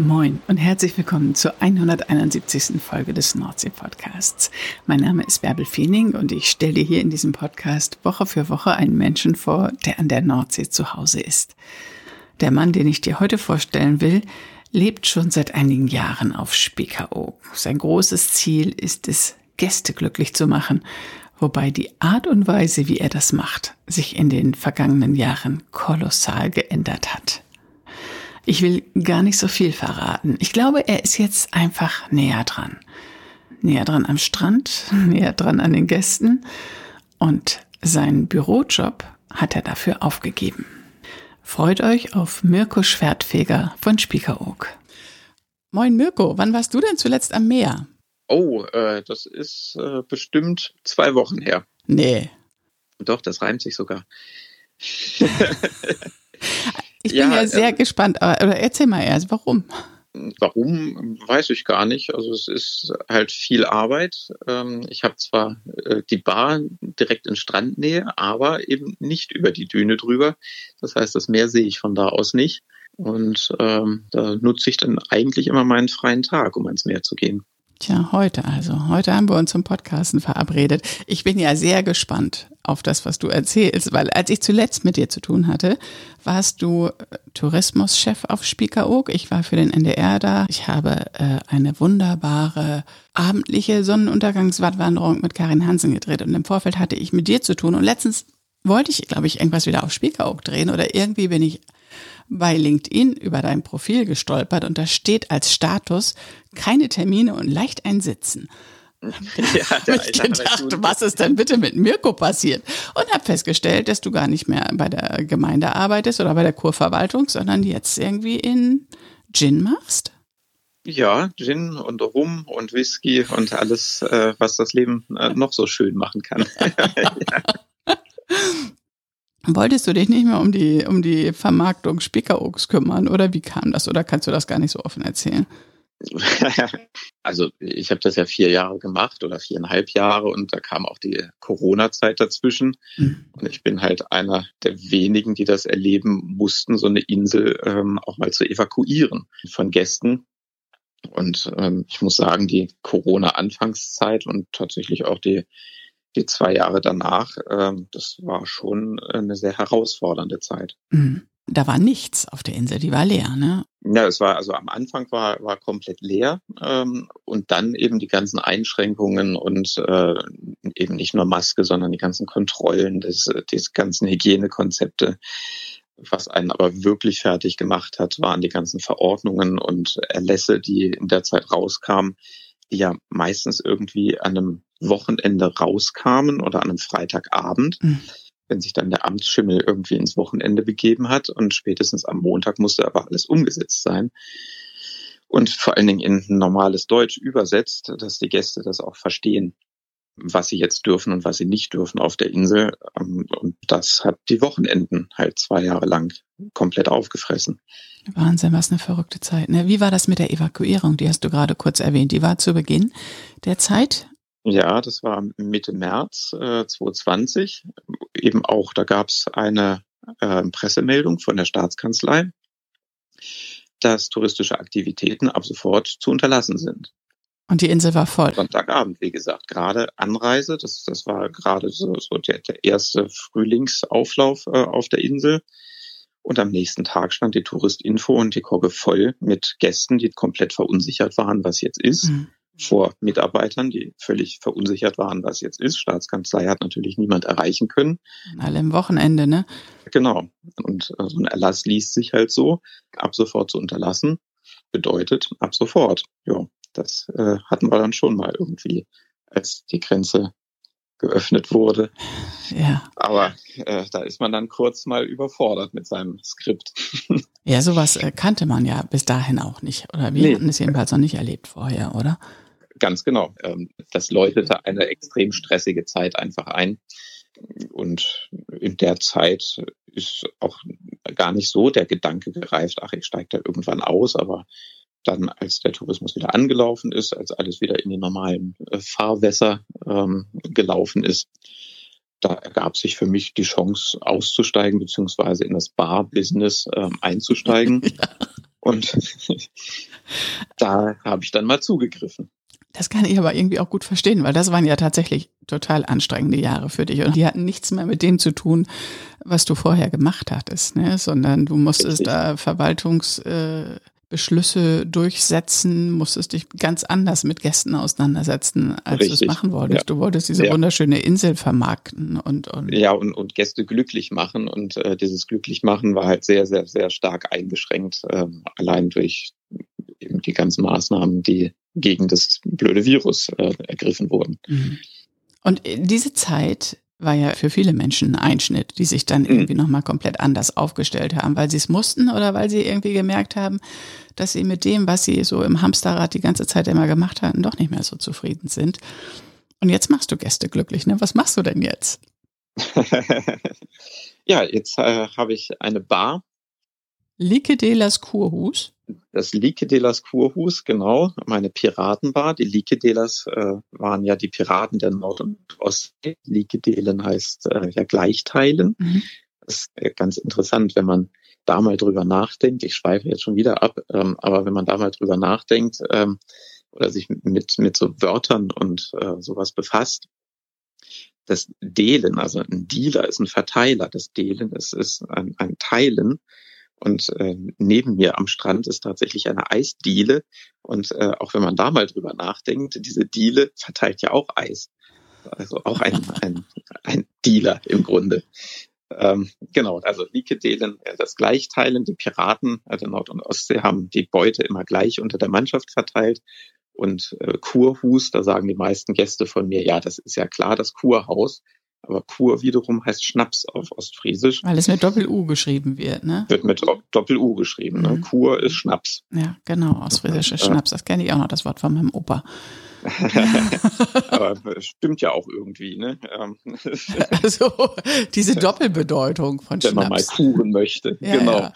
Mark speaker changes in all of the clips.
Speaker 1: Moin und herzlich willkommen zur 171. Folge des Nordsee-Podcasts. Mein Name ist Bärbel Feening und ich stelle hier in diesem Podcast Woche für Woche einen Menschen vor, der an der Nordsee zu Hause ist. Der Mann, den ich dir heute vorstellen will, lebt schon seit einigen Jahren auf Spiekeroog. Sein großes Ziel ist es, Gäste glücklich zu machen, wobei die Art und Weise, wie er das macht, sich in den vergangenen Jahren kolossal geändert hat. Ich will gar nicht so viel verraten. Ich glaube, er ist jetzt einfach näher dran. Näher dran am Strand, näher dran an den Gästen und seinen Bürojob hat er dafür aufgegeben. Freut euch auf Mirko Schwertfeger von Spiekeroog. Moin Mirko, wann warst du denn zuletzt am Meer?
Speaker 2: Oh, äh, das ist äh, bestimmt zwei Wochen her.
Speaker 1: Nee.
Speaker 2: Doch, das reimt sich sogar.
Speaker 1: Ich bin ja, sehr äh, gespannt, aber erzähl mal erst, warum?
Speaker 2: Warum, weiß ich gar nicht. Also es ist halt viel Arbeit. Ähm, ich habe zwar äh, die Bar direkt in Strandnähe, aber eben nicht über die Düne drüber. Das heißt, das Meer sehe ich von da aus nicht. Und ähm, da nutze ich dann eigentlich immer meinen freien Tag, um ans Meer zu gehen.
Speaker 1: Tja, heute also. Heute haben wir uns zum Podcasten verabredet. Ich bin ja sehr gespannt auf das, was du erzählst, weil als ich zuletzt mit dir zu tun hatte, warst du äh, Tourismuschef auf Spiekeroog. Ich war für den NDR da. Ich habe äh, eine wunderbare abendliche Sonnenuntergangswattwanderung mit Karin Hansen gedreht und im Vorfeld hatte ich mit dir zu tun und letztens wollte ich, glaube ich, irgendwas wieder auf Spiekeroog drehen oder irgendwie bin ich bei LinkedIn über dein Profil gestolpert und da steht als Status keine Termine und leicht einsitzen. Ja, da, ich gedacht, was ist denn bitte mit Mirko passiert? Und habe festgestellt, dass du gar nicht mehr bei der Gemeinde arbeitest oder bei der Kurverwaltung, sondern jetzt irgendwie in Gin machst?
Speaker 2: Ja, Gin und Rum und Whisky und alles, äh, was das Leben äh, noch so schön machen kann. ja.
Speaker 1: Wolltest du dich nicht mehr um die, um die Vermarktung Spiekerogs kümmern oder wie kam das? Oder kannst du das gar nicht so offen erzählen?
Speaker 2: Also ich habe das ja vier Jahre gemacht oder viereinhalb Jahre und da kam auch die Corona-Zeit dazwischen. Mhm. Und ich bin halt einer der wenigen, die das erleben mussten, so eine Insel ähm, auch mal zu evakuieren von Gästen. Und ähm, ich muss sagen, die Corona-Anfangszeit und tatsächlich auch die die zwei Jahre danach, ähm, das war schon eine sehr herausfordernde Zeit.
Speaker 1: Mhm. Da war nichts auf der Insel, die war leer, ne?
Speaker 2: Ja, es war also am Anfang war war komplett leer ähm, und dann eben die ganzen Einschränkungen und äh, eben nicht nur Maske, sondern die ganzen Kontrollen, das, die ganzen Hygienekonzepte. Was einen aber wirklich fertig gemacht hat, waren die ganzen Verordnungen und Erlässe, die in der Zeit rauskamen, die ja meistens irgendwie an einem Wochenende rauskamen oder an einem Freitagabend, mhm. wenn sich dann der Amtsschimmel irgendwie ins Wochenende begeben hat und spätestens am Montag musste aber alles umgesetzt sein. Und vor allen Dingen in normales Deutsch übersetzt, dass die Gäste das auch verstehen, was sie jetzt dürfen und was sie nicht dürfen auf der Insel. Ähm, und das hat die Wochenenden halt zwei Jahre lang komplett aufgefressen.
Speaker 1: Wahnsinn, was eine verrückte Zeit. Ne? Wie war das mit der Evakuierung? Die hast du gerade kurz erwähnt. Die war zu Beginn der Zeit
Speaker 2: ja, das war Mitte März äh, 2020. Eben auch, da gab es eine äh, Pressemeldung von der Staatskanzlei, dass touristische Aktivitäten ab sofort zu unterlassen sind.
Speaker 1: Und die Insel war voll.
Speaker 2: Sonntagabend, wie gesagt, gerade Anreise, das, das war gerade so, so der, der erste Frühlingsauflauf äh, auf der Insel. Und am nächsten Tag stand die Touristinfo und die Kogge voll mit Gästen, die komplett verunsichert waren, was jetzt ist. Mhm vor Mitarbeitern, die völlig verunsichert waren, was jetzt ist. Staatskanzlei hat natürlich niemand erreichen können.
Speaker 1: Alle im Wochenende, ne?
Speaker 2: Genau. Und äh, so ein Erlass liest sich halt so, ab sofort zu unterlassen, bedeutet ab sofort. Ja, das äh, hatten wir dann schon mal irgendwie, als die Grenze geöffnet wurde.
Speaker 1: Ja.
Speaker 2: Aber äh, da ist man dann kurz mal überfordert mit seinem Skript.
Speaker 1: Ja, sowas äh, kannte man ja bis dahin auch nicht. Oder wir nee. hatten es jedenfalls noch nicht erlebt vorher, oder?
Speaker 2: Ganz genau. Ähm, das läutete eine extrem stressige Zeit einfach ein. und in der Zeit ist auch gar nicht so der Gedanke gereift, ach, ich steige da irgendwann aus, aber dann, als der Tourismus wieder angelaufen ist, als alles wieder in die normalen äh, Fahrwässer ähm, gelaufen ist, da ergab sich für mich die Chance auszusteigen, beziehungsweise in das Bar-Business ähm, einzusteigen. ja. Und da habe ich dann mal zugegriffen.
Speaker 1: Das kann ich aber irgendwie auch gut verstehen, weil das waren ja tatsächlich total anstrengende Jahre für dich. Und die hatten nichts mehr mit dem zu tun, was du vorher gemacht hattest, ne? sondern du musstest Richtig. da Verwaltungs... Äh, Beschlüsse durchsetzen, musstest dich ganz anders mit Gästen auseinandersetzen, als du es machen wolltest. Ja. Du wolltest diese ja. wunderschöne Insel vermarkten und, und
Speaker 2: ja und, und Gäste glücklich machen und äh, dieses glücklich machen war halt sehr sehr sehr stark eingeschränkt äh, allein durch eben die ganzen Maßnahmen, die gegen das blöde Virus äh, ergriffen wurden. Mhm.
Speaker 1: Und diese Zeit war ja für viele Menschen ein Einschnitt, die sich dann mhm. irgendwie nochmal komplett anders aufgestellt haben, weil sie es mussten oder weil sie irgendwie gemerkt haben, dass sie mit dem, was sie so im Hamsterrad die ganze Zeit immer gemacht hatten, doch nicht mehr so zufrieden sind. Und jetzt machst du Gäste glücklich, ne? Was machst du denn jetzt?
Speaker 2: ja, jetzt äh, habe ich eine Bar.
Speaker 1: Lieke de las Kurhus
Speaker 2: das Likedelas Kurhus, genau, meine Piratenbar. Die Likedelas äh, waren ja die Piraten der Nord- und Ostsee. Likedelen heißt äh, ja gleichteilen. Mhm. Das ist äh, ganz interessant, wenn man da mal drüber nachdenkt. Ich schweife jetzt schon wieder ab, ähm, aber wenn man da mal drüber nachdenkt ähm, oder sich mit, mit so Wörtern und äh, sowas befasst, das Delen, also ein Dealer ist ein Verteiler. Das Delen ist, ist ein, ein Teilen. Und äh, neben mir am Strand ist tatsächlich eine Eisdiele. Und äh, auch wenn man da mal drüber nachdenkt, diese Diele verteilt ja auch Eis. Also auch ein, ein, ein Dealer im Grunde. Ähm, genau, also Likedelen, äh, das Gleichteilen. Die Piraten also Nord- und Ostsee haben die Beute immer gleich unter der Mannschaft verteilt. Und äh, Kurhus, da sagen die meisten Gäste von mir, ja, das ist ja klar, das Kurhaus. Aber Kur wiederum heißt Schnaps auf Ostfriesisch.
Speaker 1: Weil es mit Doppel-U geschrieben wird, ne?
Speaker 2: Wird mit Doppel-U geschrieben, ne? Mhm. Kur ist Schnaps.
Speaker 1: Ja, genau, ostfriesischer äh, Schnaps. Das kenne ich auch noch, das Wort von meinem Opa.
Speaker 2: Aber stimmt ja auch irgendwie, ne? Ähm,
Speaker 1: also diese Doppelbedeutung von Schnaps. Wenn man
Speaker 2: mal kuren möchte, ja, genau. Ja.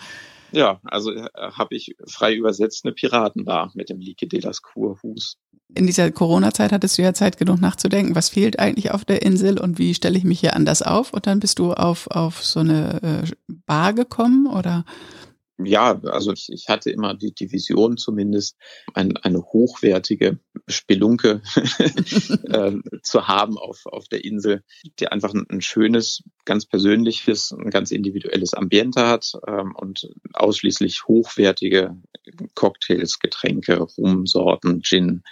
Speaker 2: Ja, also äh, habe ich frei übersetzt eine Piratenbar mit dem Lique de las Kurhus
Speaker 1: in dieser Corona-Zeit hattest du ja Zeit genug nachzudenken, was fehlt eigentlich auf der Insel und wie stelle ich mich hier anders auf? Und dann bist du auf, auf so eine äh, Bar gekommen oder?
Speaker 2: Ja, also ich, ich hatte immer die, die Vision zumindest, ein, eine hochwertige Spelunke äh, zu haben auf, auf der Insel, die einfach ein, ein, schönes, ganz persönliches, ein ganz individuelles Ambiente hat ähm, und ausschließlich hochwertige Cocktails, Getränke, Rumsorten, Gin,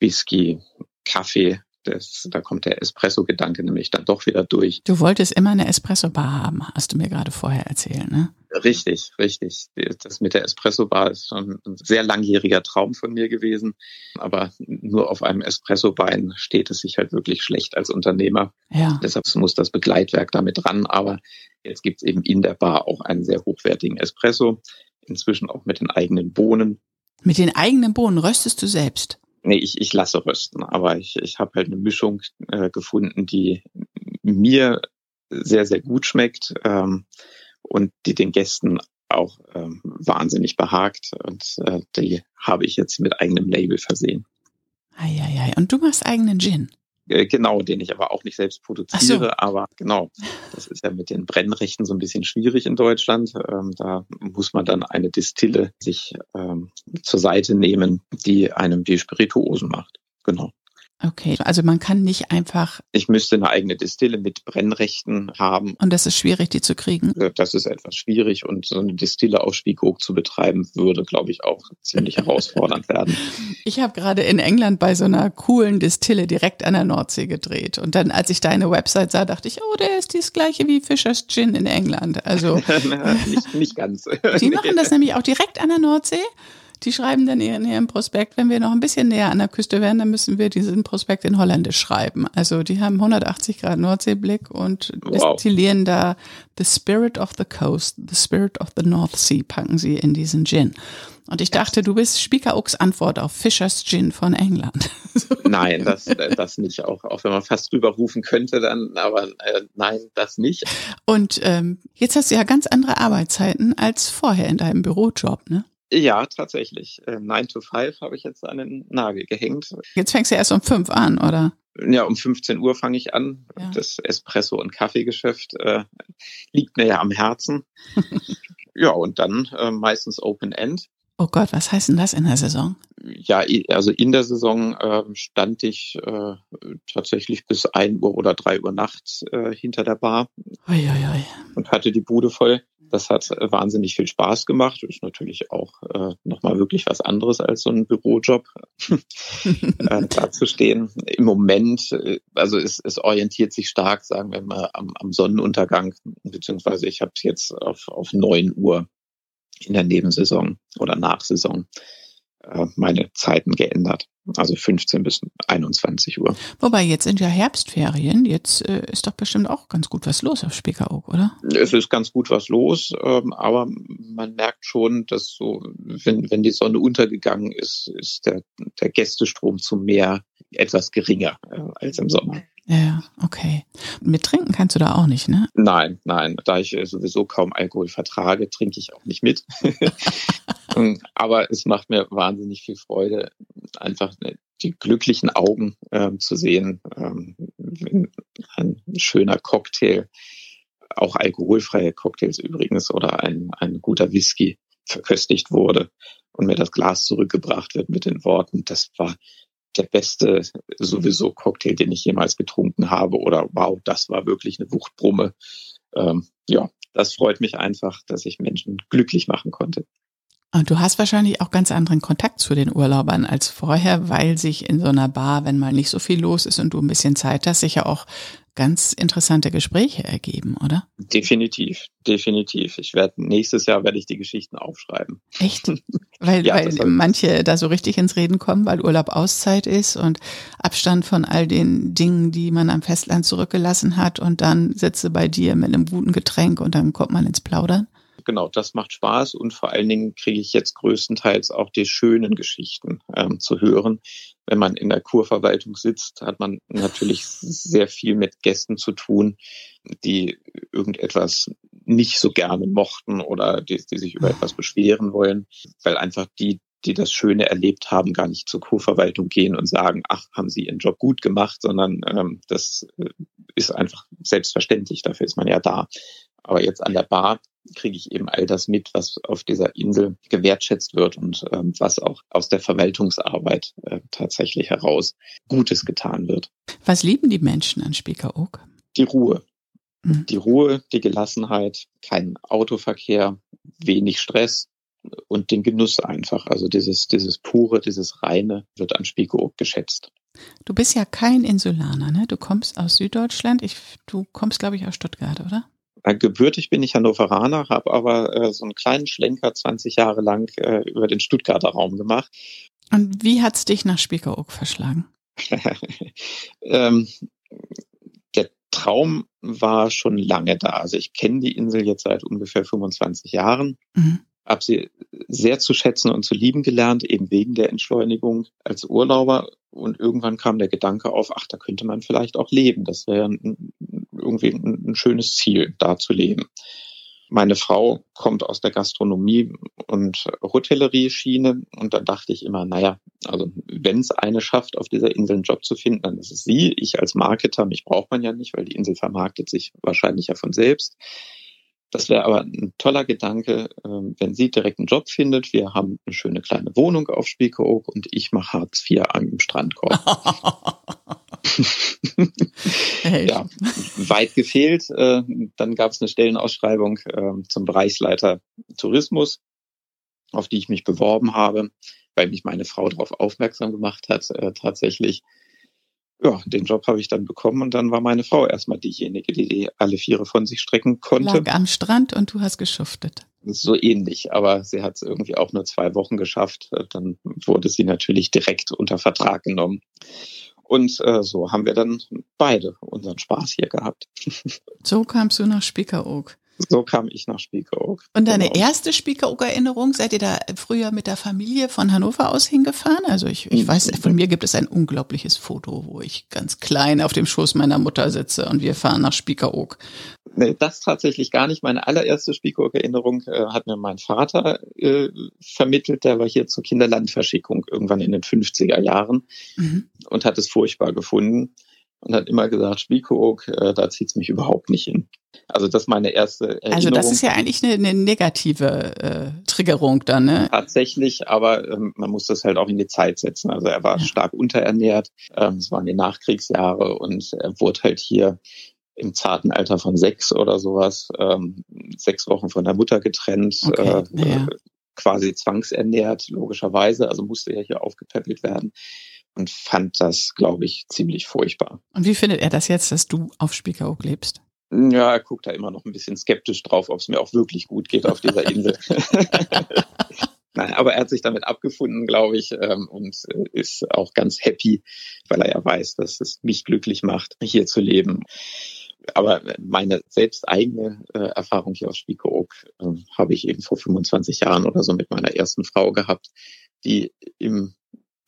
Speaker 2: Whisky, Kaffee. Das, da kommt der Espresso-Gedanke nämlich dann doch wieder durch.
Speaker 1: Du wolltest immer eine Espresso-Bar haben, hast du mir gerade vorher erzählt, ne?
Speaker 2: Richtig, richtig. Das mit der Espresso-Bar ist schon ein sehr langjähriger Traum von mir gewesen. Aber nur auf einem Espresso-Bein steht es sich halt wirklich schlecht als Unternehmer. Ja. Deshalb muss das Begleitwerk damit ran. Aber jetzt gibt es eben in der Bar auch einen sehr hochwertigen Espresso. Inzwischen auch mit den eigenen Bohnen.
Speaker 1: Mit den eigenen Bohnen röstest du selbst?
Speaker 2: Nee, ich, ich lasse rösten, aber ich, ich habe halt eine Mischung äh, gefunden, die mir sehr, sehr gut schmeckt ähm, und die den Gästen auch ähm, wahnsinnig behagt. Und äh, die habe ich jetzt mit eigenem Label versehen.
Speaker 1: Eieiei. Und du machst eigenen Gin?
Speaker 2: Äh, genau, den ich aber auch nicht selbst produziere, so. aber genau, das ist ja mit den Brennrechten so ein bisschen schwierig in Deutschland. Ähm, da muss man dann eine Distille sich ähm, zur Seite nehmen, die einem die Spirituosen macht. Genau.
Speaker 1: Okay, also man kann nicht einfach.
Speaker 2: Ich müsste eine eigene Distille mit Brennrechten haben.
Speaker 1: Und das ist schwierig, die zu kriegen.
Speaker 2: Äh, das ist etwas schwierig und so eine Distille auf Spiegelhoch zu betreiben, würde, glaube ich, auch ziemlich herausfordernd werden.
Speaker 1: Ich habe gerade in England bei so einer coolen Distille direkt an der Nordsee gedreht. Und dann, als ich deine Website sah, dachte ich, oh, der ist das gleiche wie Fischer's Gin in England. Also
Speaker 2: nicht, nicht ganz.
Speaker 1: Die machen das nämlich auch direkt an der Nordsee. Die schreiben dann in ihrem Prospekt, wenn wir noch ein bisschen näher an der Küste wären, dann müssen wir diesen Prospekt in Holländisch schreiben. Also die haben 180 Grad Nordseeblick und wow. destillieren da The Spirit of the Coast, The Spirit of the North Sea packen sie in diesen Gin. Und ich dachte, du bist Spiekeroaks Antwort auf Fischers Gin von England.
Speaker 2: nein, das, das nicht. Auch, auch wenn man fast rüberrufen könnte, dann, aber äh, nein, das nicht.
Speaker 1: Und ähm, jetzt hast du ja ganz andere Arbeitszeiten als vorher in deinem Bürojob, ne?
Speaker 2: Ja, tatsächlich. Äh, 9 to 5 habe ich jetzt an den Nagel gehängt.
Speaker 1: Jetzt fängst du erst um 5 an, oder?
Speaker 2: Ja, um 15 Uhr fange ich an. Ja. Das Espresso- und Kaffeegeschäft äh, liegt mir ja am Herzen. ja, und dann äh, meistens Open End.
Speaker 1: Oh Gott, was heißt denn das in der Saison?
Speaker 2: Ja, also in der Saison äh, stand ich äh, tatsächlich bis ein Uhr oder drei Uhr nachts äh, hinter der Bar
Speaker 1: oi, oi, oi.
Speaker 2: und hatte die Bude voll. Das hat wahnsinnig viel Spaß gemacht. Ist natürlich auch äh, nochmal wirklich was anderes als so ein Bürojob, äh, da zu stehen. Im Moment, äh, also es, es orientiert sich stark, sagen wir mal, am, am Sonnenuntergang, beziehungsweise ich habe es jetzt auf, auf neun Uhr in der Nebensaison oder Nachsaison meine Zeiten geändert. Also 15 bis 21 Uhr.
Speaker 1: Wobei jetzt sind ja Herbstferien. Jetzt äh, ist doch bestimmt auch ganz gut was los auf Spiekeroog, oder?
Speaker 2: Es ist ganz gut was los, ähm, aber man merkt schon, dass so, wenn, wenn die Sonne untergegangen ist, ist der, der Gästestrom zum Meer etwas geringer äh, als im Sommer.
Speaker 1: Ja, okay. Mit trinken kannst du da auch nicht, ne?
Speaker 2: Nein, nein. Da ich sowieso kaum Alkohol vertrage, trinke ich auch nicht mit. Aber es macht mir wahnsinnig viel Freude, einfach die glücklichen Augen ähm, zu sehen, ähm, wenn ein schöner Cocktail, auch alkoholfreie Cocktails übrigens oder ein, ein guter Whisky verköstigt wurde und mir das Glas zurückgebracht wird mit den Worten, das war der beste sowieso Cocktail, den ich jemals getrunken habe oder wow, das war wirklich eine Wuchtbrumme. Ähm, ja, das freut mich einfach, dass ich Menschen glücklich machen konnte.
Speaker 1: Und du hast wahrscheinlich auch ganz anderen Kontakt zu den Urlaubern als vorher, weil sich in so einer Bar, wenn mal nicht so viel los ist und du ein bisschen Zeit hast, sicher auch ganz interessante Gespräche ergeben, oder?
Speaker 2: Definitiv, definitiv. Ich werde nächstes Jahr werde ich die Geschichten aufschreiben.
Speaker 1: Echt? Weil, ja, weil manche da so richtig ins Reden kommen, weil Urlaub Auszeit ist und Abstand von all den Dingen, die man am Festland zurückgelassen hat und dann sitze bei dir mit einem guten Getränk und dann kommt man ins Plaudern
Speaker 2: genau, das macht Spaß und vor allen Dingen kriege ich jetzt größtenteils auch die schönen Geschichten ähm, zu hören. Wenn man in der Kurverwaltung sitzt, hat man natürlich sehr viel mit Gästen zu tun, die irgendetwas nicht so gerne mochten oder die, die sich über etwas beschweren wollen, weil einfach die, die das Schöne erlebt haben, gar nicht zur Kurverwaltung gehen und sagen, ach, haben Sie Ihren Job gut gemacht, sondern ähm, das äh, ist einfach selbstverständlich, dafür ist man ja da. Aber jetzt an der Bar kriege ich eben all das mit, was auf dieser Insel gewertschätzt wird und ähm, was auch aus der Verwaltungsarbeit äh, tatsächlich heraus Gutes getan wird.
Speaker 1: Was lieben die Menschen an Spiekeroog?
Speaker 2: Die Ruhe. Mhm. Die Ruhe, die Gelassenheit, kein Autoverkehr, wenig Stress und den Genuss einfach. Also dieses, dieses pure, dieses reine wird an Spiekeroog geschätzt.
Speaker 1: Du bist ja kein Insulaner, ne? Du kommst aus Süddeutschland. Ich, du kommst, glaube ich, aus Stuttgart, oder?
Speaker 2: Äh, gebürtig bin ich Hannoveraner, habe aber äh, so einen kleinen Schlenker 20 Jahre lang äh, über den Stuttgarter Raum gemacht.
Speaker 1: Und wie hat's dich nach Spiekeroog verschlagen?
Speaker 2: ähm, der Traum war schon lange da. Also ich kenne die Insel jetzt seit ungefähr 25 Jahren. Mhm habe sie sehr zu schätzen und zu lieben gelernt, eben wegen der Entschleunigung als Urlauber. Und irgendwann kam der Gedanke auf, ach, da könnte man vielleicht auch leben. Das wäre irgendwie ein, ein schönes Ziel, da zu leben. Meine Frau kommt aus der Gastronomie und Hotellerie-Schiene und da dachte ich immer, naja, also wenn es eine schafft, auf dieser Insel einen Job zu finden, dann ist es sie. Ich als Marketer, mich braucht man ja nicht, weil die Insel vermarktet sich wahrscheinlich ja von selbst. Das wäre aber ein toller Gedanke, ähm, wenn sie direkt einen Job findet. Wir haben eine schöne kleine Wohnung auf Spiekeroog und ich mache Hartz IV am Strandkorb. ja, weit gefehlt. Äh, dann gab es eine Stellenausschreibung ähm, zum Bereichsleiter Tourismus, auf die ich mich beworben habe, weil mich meine Frau darauf aufmerksam gemacht hat, äh, tatsächlich ja, den Job habe ich dann bekommen und dann war meine Frau erstmal diejenige, die, die alle Viere von sich strecken konnte.
Speaker 1: Lag am Strand und du hast geschuftet.
Speaker 2: so ähnlich, aber sie hat es irgendwie auch nur zwei Wochen geschafft. Dann wurde sie natürlich direkt unter Vertrag genommen. Und äh, so haben wir dann beide unseren Spaß hier gehabt.
Speaker 1: So kamst du nach Spiekeroog.
Speaker 2: So kam ich nach Spiekeroog.
Speaker 1: Und deine genau. erste Spiekeroog-Erinnerung, seid ihr da früher mit der Familie von Hannover aus hingefahren? Also ich, ich weiß, von mir gibt es ein unglaubliches Foto, wo ich ganz klein auf dem Schoß meiner Mutter sitze und wir fahren nach Spiekeroog.
Speaker 2: Nee, das tatsächlich gar nicht. Meine allererste Spiekeroog-Erinnerung äh, hat mir mein Vater äh, vermittelt. Der war hier zur Kinderlandverschickung irgendwann in den 50er Jahren mhm. und hat es furchtbar gefunden und hat immer gesagt, Spiekeroog, äh, da zieht's mich überhaupt nicht hin. Also das ist meine erste Erinnerung.
Speaker 1: Also das ist ja eigentlich eine, eine negative äh, Triggerung dann, ne?
Speaker 2: Tatsächlich, aber ähm, man muss das halt auch in die Zeit setzen. Also er war ja. stark unterernährt, ähm, es waren die Nachkriegsjahre und er wurde halt hier im zarten Alter von sechs oder sowas, ähm, sechs Wochen von der Mutter getrennt, okay, äh, ja. quasi zwangsernährt, logischerweise, also musste er hier aufgepäppelt werden und fand das, glaube ich, ziemlich furchtbar.
Speaker 1: Und wie findet er das jetzt, dass du auf Spiekeroog lebst?
Speaker 2: Ja, er guckt da immer noch ein bisschen skeptisch drauf, ob es mir auch wirklich gut geht auf dieser Insel. Nein, aber er hat sich damit abgefunden, glaube ich, ähm, und äh, ist auch ganz happy, weil er ja weiß, dass es mich glücklich macht, hier zu leben. Aber meine selbst eigene äh, Erfahrung hier aus Spiekeroog äh, habe ich eben vor 25 Jahren oder so mit meiner ersten Frau gehabt, die im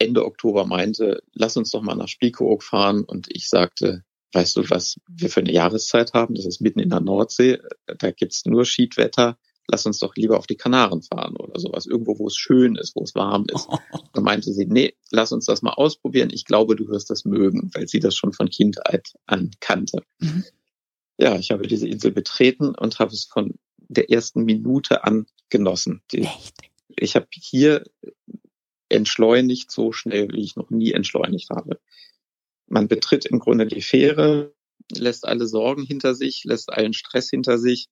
Speaker 2: Ende Oktober meinte, lass uns doch mal nach Spiekeroog fahren. Und ich sagte, weißt du, was wir für eine Jahreszeit haben? Das ist mitten in der Nordsee. Da gibt's nur Schiedwetter. Lass uns doch lieber auf die Kanaren fahren oder sowas. Irgendwo, wo es schön ist, wo es warm ist. Da meinte sie, nee, lass uns das mal ausprobieren. Ich glaube, du wirst das mögen, weil sie das schon von Kindheit an kannte. Mhm. Ja, ich habe diese Insel betreten und habe es von der ersten Minute an genossen. Die? Ich habe hier entschleunigt so schnell, wie ich noch nie entschleunigt habe. Man betritt im Grunde die Fähre, lässt alle Sorgen hinter sich, lässt allen Stress hinter sich,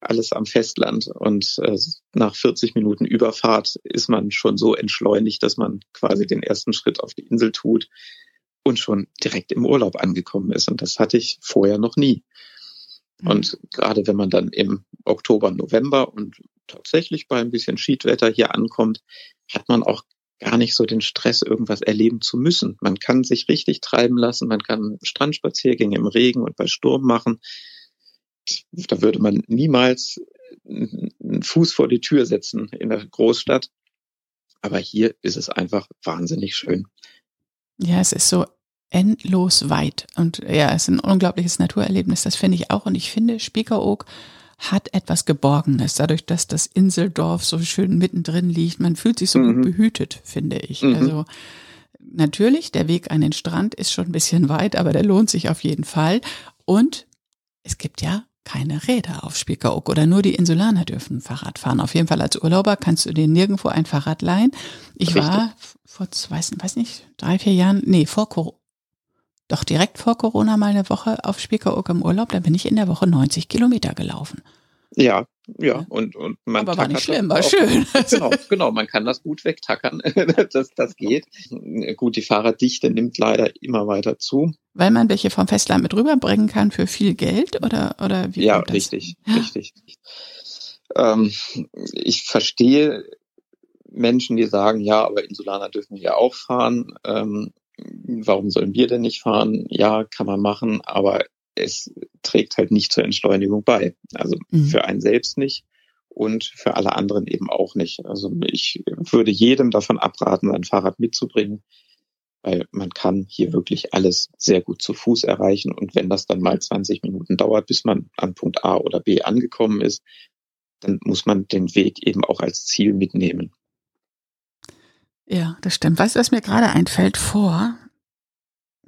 Speaker 2: alles am Festland. Und äh, nach 40 Minuten Überfahrt ist man schon so entschleunigt, dass man quasi den ersten Schritt auf die Insel tut und schon direkt im Urlaub angekommen ist. Und das hatte ich vorher noch nie. Mhm. Und gerade wenn man dann im Oktober, November und tatsächlich bei ein bisschen Schiedwetter hier ankommt, hat man auch gar nicht so den Stress, irgendwas erleben zu müssen. Man kann sich richtig treiben lassen, man kann Strandspaziergänge im Regen und bei Sturm machen. Da würde man niemals einen Fuß vor die Tür setzen in der Großstadt. Aber hier ist es einfach wahnsinnig schön.
Speaker 1: Ja, es ist so endlos weit. Und ja, es ist ein unglaubliches Naturerlebnis, das finde ich auch. Und ich finde, Spiekeroog hat etwas Geborgenes, dadurch, dass das Inseldorf so schön mittendrin liegt. Man fühlt sich so mhm. gut behütet, finde ich. Mhm. Also natürlich, der Weg an den Strand ist schon ein bisschen weit, aber der lohnt sich auf jeden Fall. Und es gibt ja keine Räder auf Spiekeroog oder nur die Insulaner dürfen Fahrrad fahren. Auf jeden Fall als Urlauber kannst du dir nirgendwo ein Fahrrad leihen. Ich Richtig. war vor, weiß, weiß nicht, drei, vier Jahren, nee, vor Corona doch direkt vor Corona mal eine Woche auf Spiekeroog im Urlaub, da bin ich in der Woche 90 Kilometer gelaufen.
Speaker 2: Ja, ja, und, und
Speaker 1: man Aber war nicht schlimm, war auch, schön.
Speaker 2: Genau, genau, man kann das gut wegtackern. das, das geht. Gut, die Fahrraddichte nimmt leider immer weiter zu.
Speaker 1: Weil man welche vom Festland mit rüberbringen kann für viel Geld oder, oder wie?
Speaker 2: Ja, richtig, richtig. Ähm, ich verstehe Menschen, die sagen, ja, aber Insulaner dürfen ja auch fahren. Ähm, warum sollen wir denn nicht fahren? Ja, kann man machen, aber es trägt halt nicht zur Entschleunigung bei. Also mhm. für einen selbst nicht und für alle anderen eben auch nicht. Also ich würde jedem davon abraten, ein Fahrrad mitzubringen, weil man kann hier wirklich alles sehr gut zu Fuß erreichen. Und wenn das dann mal 20 Minuten dauert, bis man an Punkt A oder B angekommen ist, dann muss man den Weg eben auch als Ziel mitnehmen.
Speaker 1: Ja, das stimmt. Weißt du, was mir gerade einfällt vor?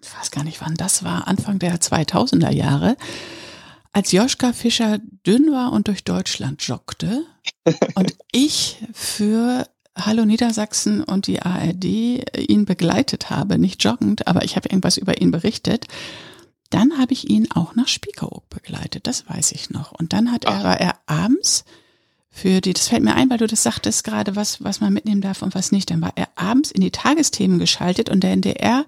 Speaker 1: Ich weiß gar nicht, wann das war, Anfang der 2000er Jahre, als Joschka Fischer dünn war und durch Deutschland joggte und ich für Hallo Niedersachsen und die ARD ihn begleitet habe, nicht joggend, aber ich habe irgendwas über ihn berichtet. Dann habe ich ihn auch nach Spiekeroog begleitet, das weiß ich noch. Und dann hat er, war er abends für die, das fällt mir ein, weil du das sagtest gerade, was, was man mitnehmen darf und was nicht. Dann war er abends in die Tagesthemen geschaltet und der NDR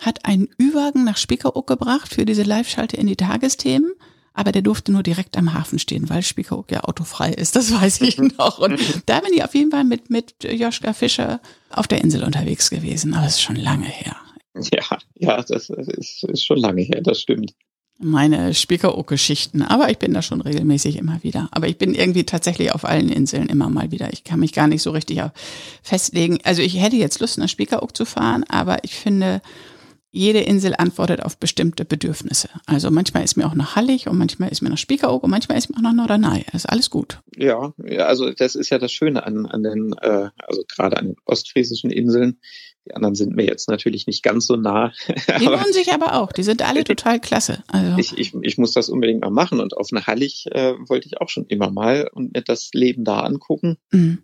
Speaker 1: hat einen Ü-Wagen nach Spiekeroog gebracht für diese Live-Schalte in die Tagesthemen. aber der durfte nur direkt am Hafen stehen, weil Spiekeroog ja autofrei ist, das weiß ich noch. Und da bin ich auf jeden Fall mit, mit Joschka Fischer auf der Insel unterwegs gewesen, aber es ist schon lange her.
Speaker 2: Ja, ja, das ist, ist schon lange her, das stimmt
Speaker 1: meine Spiekeroog-Geschichten, aber ich bin da schon regelmäßig immer wieder. Aber ich bin irgendwie tatsächlich auf allen Inseln immer mal wieder. Ich kann mich gar nicht so richtig festlegen. Also ich hätte jetzt Lust, nach Spiekeroog zu fahren, aber ich finde, jede Insel antwortet auf bestimmte Bedürfnisse. Also manchmal ist mir auch nach Hallig und manchmal ist mir nach Spiekeroog und manchmal ist mir auch nach Norderney. Das ist alles gut.
Speaker 2: Ja, ja, also das ist ja das Schöne an, an den, äh, also gerade an den ostfriesischen Inseln. Die anderen sind mir jetzt natürlich nicht ganz so nah.
Speaker 1: Die lohnen sich aber auch. Die sind alle total klasse.
Speaker 2: Also. Ich, ich, ich muss das unbedingt mal machen und auf eine Hallig äh, wollte ich auch schon immer mal und mir das Leben da angucken. Mhm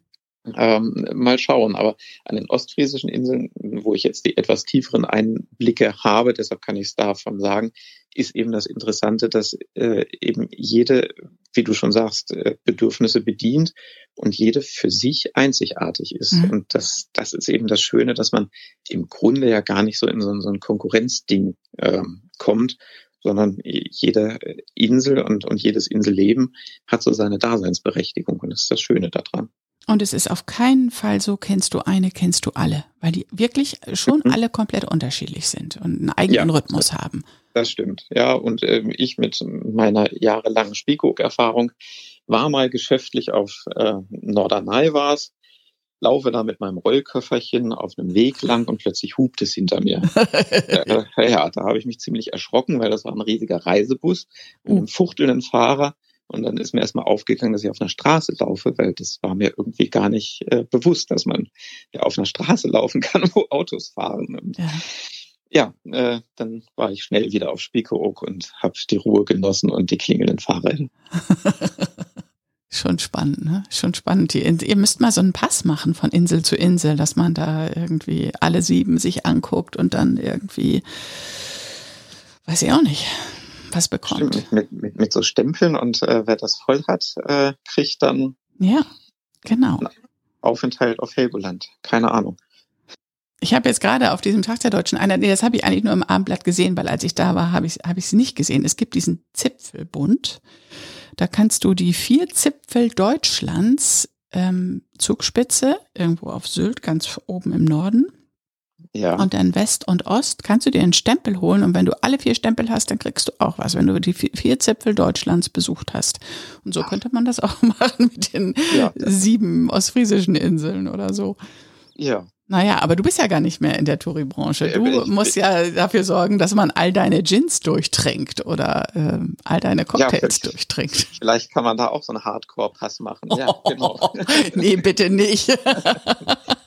Speaker 2: ähm, mal schauen. Aber an den ostfriesischen Inseln, wo ich jetzt die etwas tieferen Einblicke habe, deshalb kann ich es davon sagen, ist eben das Interessante, dass äh, eben jede, wie du schon sagst, äh, Bedürfnisse bedient und jede für sich einzigartig ist. Mhm. Und das, das ist eben das Schöne, dass man im Grunde ja gar nicht so in so, so ein Konkurrenzding äh, kommt, sondern jede Insel und, und jedes Inselleben hat so seine Daseinsberechtigung und das ist das Schöne daran.
Speaker 1: Und es ist auf keinen Fall so, kennst du eine, kennst du alle, weil die wirklich schon mhm. alle komplett unterschiedlich sind und einen eigenen ja, Rhythmus haben.
Speaker 2: Das stimmt, ja. Und äh, ich mit meiner jahrelangen Spiekeroog-Erfahrung war mal geschäftlich auf äh, Norderney war's, laufe da mit meinem Rollköfferchen auf einem Weg lang und plötzlich hupt es hinter mir. äh, ja, da habe ich mich ziemlich erschrocken, weil das war ein riesiger Reisebus mit einem uh. fuchtelnden Fahrer. Und dann ist mir erstmal aufgegangen, dass ich auf einer Straße laufe, weil das war mir irgendwie gar nicht äh, bewusst, dass man ja auf einer Straße laufen kann, wo Autos fahren. Und ja, ja äh, dann war ich schnell wieder auf Spiekeroog und habe die Ruhe genossen und die klingelnden Fahrräder.
Speaker 1: Schon spannend, ne? Schon spannend. Ihr müsst mal so einen Pass machen von Insel zu Insel, dass man da irgendwie alle sieben sich anguckt und dann irgendwie, weiß ich auch nicht, was bekommt.
Speaker 2: Stimmt, mit, mit, mit so Stempeln und äh, wer das voll hat, äh, kriegt dann
Speaker 1: ja, genau.
Speaker 2: Aufenthalt auf Helgoland. Keine Ahnung.
Speaker 1: Ich habe jetzt gerade auf diesem Tag der Deutschen Einheit, nee, das habe ich eigentlich nur im Abendblatt gesehen, weil als ich da war, habe ich es hab ich's nicht gesehen. Es gibt diesen Zipfelbund. Da kannst du die vier Zipfel Deutschlands ähm, Zugspitze, irgendwo auf Sylt, ganz oben im Norden, ja. Und dann West und Ost kannst du dir einen Stempel holen und wenn du alle vier Stempel hast, dann kriegst du auch was, wenn du die vier Zipfel Deutschlands besucht hast. Und so könnte man das auch machen mit den ja. sieben ostfriesischen Inseln oder so.
Speaker 2: Ja.
Speaker 1: Naja, aber du bist ja gar nicht mehr in der Touri-Branche. Du ich, musst ja dafür sorgen, dass man all deine Gins durchtrinkt oder äh, all deine Cocktails ja, durchtrinkt.
Speaker 2: Vielleicht kann man da auch so einen Hardcore-Pass machen. Ja, genau.
Speaker 1: nee, bitte nicht.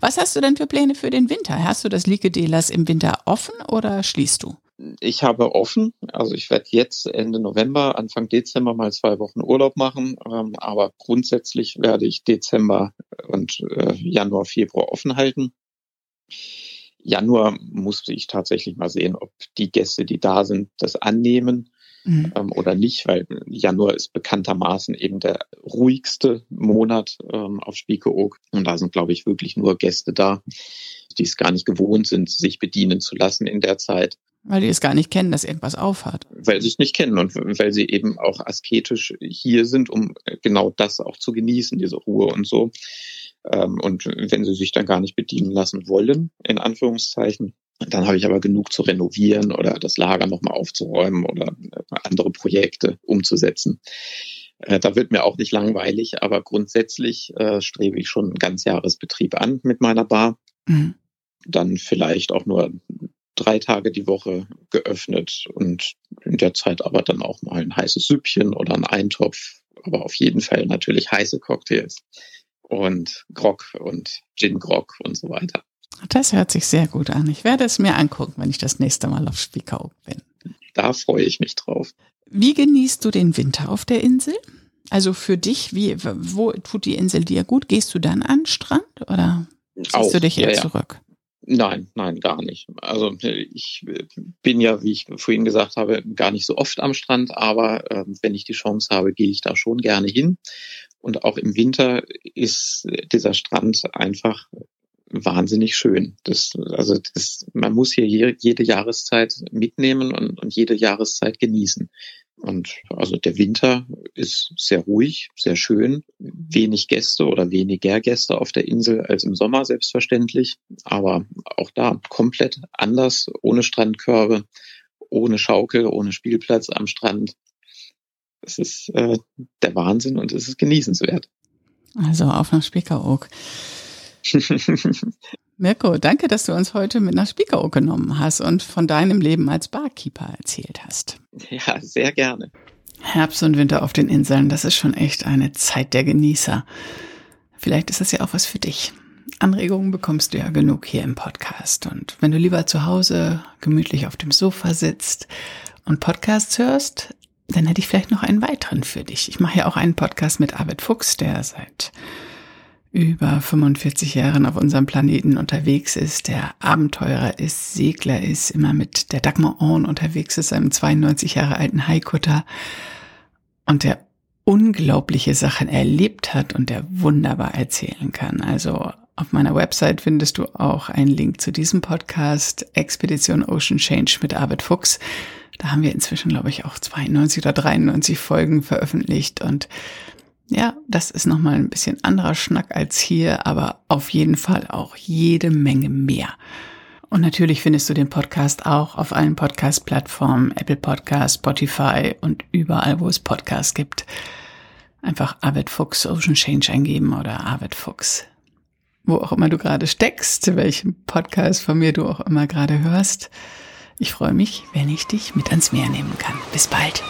Speaker 1: Was hast du denn für Pläne für den Winter? Hast du das Lieke-Delas im Winter offen oder schließt du?
Speaker 2: Ich habe offen, also ich werde jetzt Ende November, Anfang Dezember mal zwei Wochen Urlaub machen, ähm, aber grundsätzlich werde ich Dezember und äh, Januar, Februar offen halten. Januar musste ich tatsächlich mal sehen, ob die Gäste, die da sind, das annehmen mhm. ähm, oder nicht, weil Januar ist bekanntermaßen eben der ruhigste Monat ähm, auf Spiekeroog. Und da sind, glaube ich, wirklich nur Gäste da, die es gar nicht gewohnt sind, sich bedienen zu lassen in der Zeit.
Speaker 1: Weil die es gar nicht kennen, dass irgendwas aufhat.
Speaker 2: Weil sie es nicht kennen und weil sie eben auch asketisch hier sind, um genau das auch zu genießen, diese Ruhe und so. Ähm, und wenn sie sich dann gar nicht bedienen lassen wollen, in Anführungszeichen, dann habe ich aber genug zu renovieren oder das Lager nochmal aufzuräumen oder äh, andere Projekte umzusetzen. Äh, da wird mir auch nicht langweilig, aber grundsätzlich äh, strebe ich schon einen Ganzjahresbetrieb an mit meiner Bar. Mhm. Dann vielleicht auch nur drei Tage die Woche geöffnet und in der Zeit aber dann auch mal ein heißes Süppchen oder ein Eintopf, aber auf jeden Fall natürlich heiße Cocktails und Grog und Gin Grog und so weiter.
Speaker 1: Das hört sich sehr gut an. Ich werde es mir angucken, wenn ich das nächste Mal auf Spiekeroog bin.
Speaker 2: Da freue ich mich drauf.
Speaker 1: Wie genießt du den Winter auf der Insel? Also für dich, wie, wo tut die Insel dir gut? Gehst du dann an den Strand oder ziehst du dich eher ja, zurück?
Speaker 2: Nein, nein, gar nicht. Also ich bin ja, wie ich vorhin gesagt habe, gar nicht so oft am Strand, aber äh, wenn ich die Chance habe, gehe ich da schon gerne hin. Und auch im Winter ist dieser Strand einfach wahnsinnig schön. Das, also das, man muss hier jede, jede Jahreszeit mitnehmen und, und jede Jahreszeit genießen. Und also der Winter ist sehr ruhig, sehr schön. Wenig Gäste oder weniger Gäste auf der Insel als im Sommer selbstverständlich. Aber auch da komplett anders, ohne Strandkörbe, ohne Schaukel, ohne Spielplatz am Strand. Es ist äh, der Wahnsinn und es ist genießenswert.
Speaker 1: Also auf nach Spiekeroog. Mirko, danke, dass du uns heute mit nach Spiekeroog genommen hast und von deinem Leben als Barkeeper erzählt hast.
Speaker 2: Ja, sehr gerne.
Speaker 1: Herbst und Winter auf den Inseln, das ist schon echt eine Zeit der Genießer. Vielleicht ist das ja auch was für dich. Anregungen bekommst du ja genug hier im Podcast. Und wenn du lieber zu Hause gemütlich auf dem Sofa sitzt und Podcasts hörst, dann hätte ich vielleicht noch einen weiteren für dich. Ich mache ja auch einen Podcast mit Arvid Fuchs, der seit über 45 Jahren auf unserem Planeten unterwegs ist, der Abenteurer ist, Segler ist, immer mit der Dagmar Orn unterwegs ist, einem 92 Jahre alten Haikutter und der unglaubliche Sachen erlebt hat und der wunderbar erzählen kann. Also auf meiner Website findest du auch einen Link zu diesem Podcast Expedition Ocean Change mit Arvid Fuchs. Da haben wir inzwischen, glaube ich, auch 92 oder 93 Folgen veröffentlicht und ja, das ist nochmal ein bisschen anderer Schnack als hier, aber auf jeden Fall auch jede Menge mehr. Und natürlich findest du den Podcast auch auf allen Podcast-Plattformen, Apple Podcast, Spotify und überall, wo es Podcasts gibt. Einfach Arvid Fuchs Ocean Change eingeben oder Arvid Fuchs. Wo auch immer du gerade steckst, welchen Podcast von mir du auch immer gerade hörst. Ich freue mich, wenn ich dich mit ans Meer nehmen kann. Bis bald.